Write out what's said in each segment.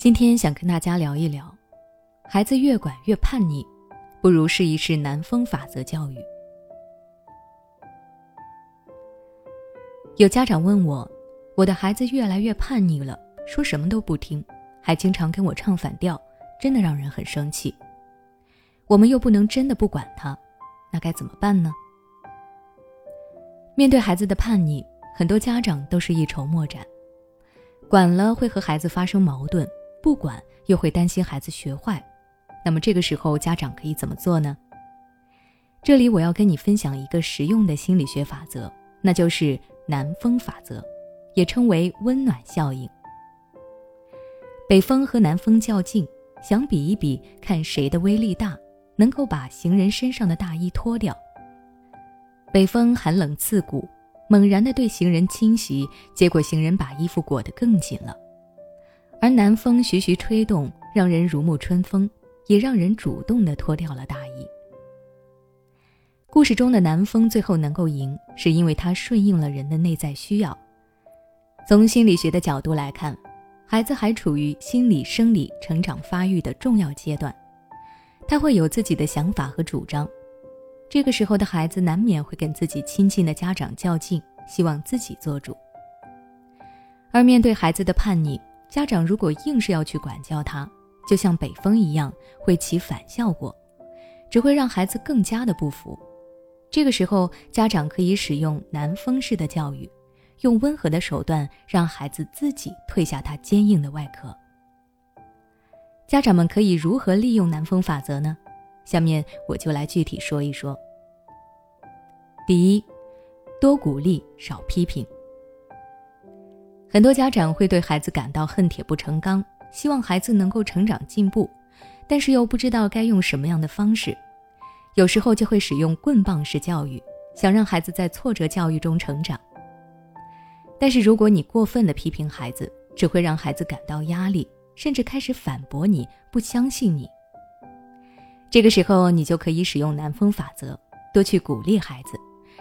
今天想跟大家聊一聊，孩子越管越叛逆，不如试一试南风法则教育。有家长问我，我的孩子越来越叛逆了，说什么都不听，还经常跟我唱反调，真的让人很生气。我们又不能真的不管他，那该怎么办呢？面对孩子的叛逆，很多家长都是一筹莫展，管了会和孩子发生矛盾。不管又会担心孩子学坏，那么这个时候家长可以怎么做呢？这里我要跟你分享一个实用的心理学法则，那就是南风法则，也称为温暖效应。北风和南风较劲，想比一比，看谁的威力大，能够把行人身上的大衣脱掉。北风寒冷刺骨，猛然的对行人侵袭，结果行人把衣服裹得更紧了。而南风徐徐吹动，让人如沐春风，也让人主动地脱掉了大衣。故事中的南风最后能够赢，是因为他顺应了人的内在需要。从心理学的角度来看，孩子还处于心理生理成长发育的重要阶段，他会有自己的想法和主张。这个时候的孩子难免会跟自己亲近的家长较劲，希望自己做主。而面对孩子的叛逆，家长如果硬是要去管教他，就像北风一样，会起反效果，只会让孩子更加的不服。这个时候，家长可以使用南风式的教育，用温和的手段让孩子自己褪下他坚硬的外壳。家长们可以如何利用南风法则呢？下面我就来具体说一说。第一，多鼓励，少批评。很多家长会对孩子感到恨铁不成钢，希望孩子能够成长进步，但是又不知道该用什么样的方式，有时候就会使用棍棒式教育，想让孩子在挫折教育中成长。但是如果你过分的批评孩子，只会让孩子感到压力，甚至开始反驳你，不相信你。这个时候，你就可以使用南风法则，多去鼓励孩子，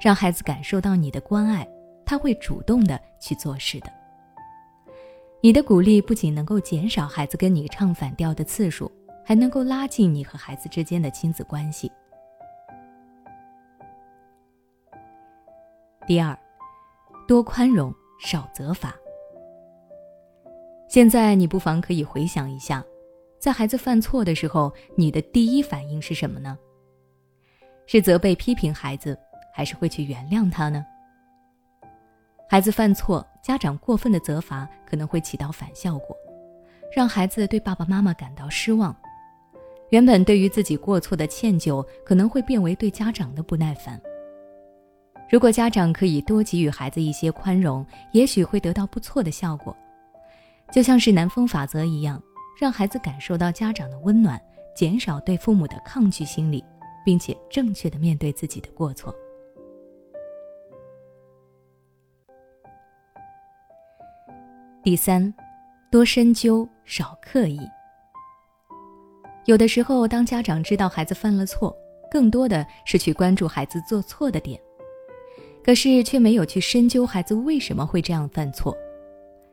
让孩子感受到你的关爱，他会主动的去做事的。你的鼓励不仅能够减少孩子跟你唱反调的次数，还能够拉近你和孩子之间的亲子关系。第二，多宽容，少责罚。现在你不妨可以回想一下，在孩子犯错的时候，你的第一反应是什么呢？是责备、批评孩子，还是会去原谅他呢？孩子犯错。家长过分的责罚可能会起到反效果，让孩子对爸爸妈妈感到失望。原本对于自己过错的歉疚，可能会变为对家长的不耐烦。如果家长可以多给予孩子一些宽容，也许会得到不错的效果。就像是南风法则一样，让孩子感受到家长的温暖，减少对父母的抗拒心理，并且正确的面对自己的过错。第三，多深究，少刻意。有的时候，当家长知道孩子犯了错，更多的是去关注孩子做错的点，可是却没有去深究孩子为什么会这样犯错，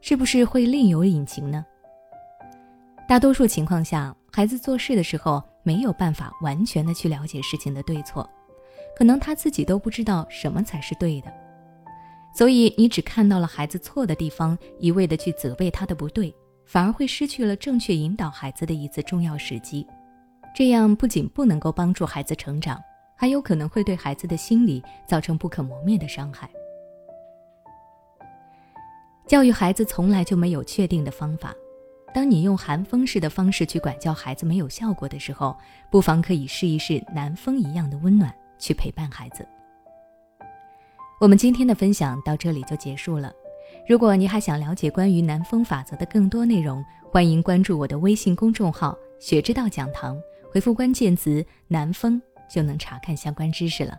是不是会另有隐情呢？大多数情况下，孩子做事的时候没有办法完全的去了解事情的对错，可能他自己都不知道什么才是对的。所以，你只看到了孩子错的地方，一味的去责备他的不对，反而会失去了正确引导孩子的一次重要时机。这样不仅不能够帮助孩子成长，还有可能会对孩子的心理造成不可磨灭的伤害。教育孩子从来就没有确定的方法。当你用寒风式的方式去管教孩子没有效果的时候，不妨可以试一试南风一样的温暖，去陪伴孩子。我们今天的分享到这里就结束了。如果你还想了解关于南风法则的更多内容，欢迎关注我的微信公众号“学之道讲堂”，回复关键词“南风”就能查看相关知识了。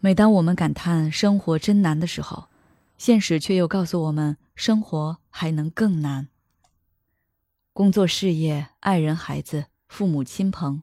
每当我们感叹生活真难的时候，现实却又告诉我们，生活还能更难。工作、事业、爱人、孩子、父母亲朋。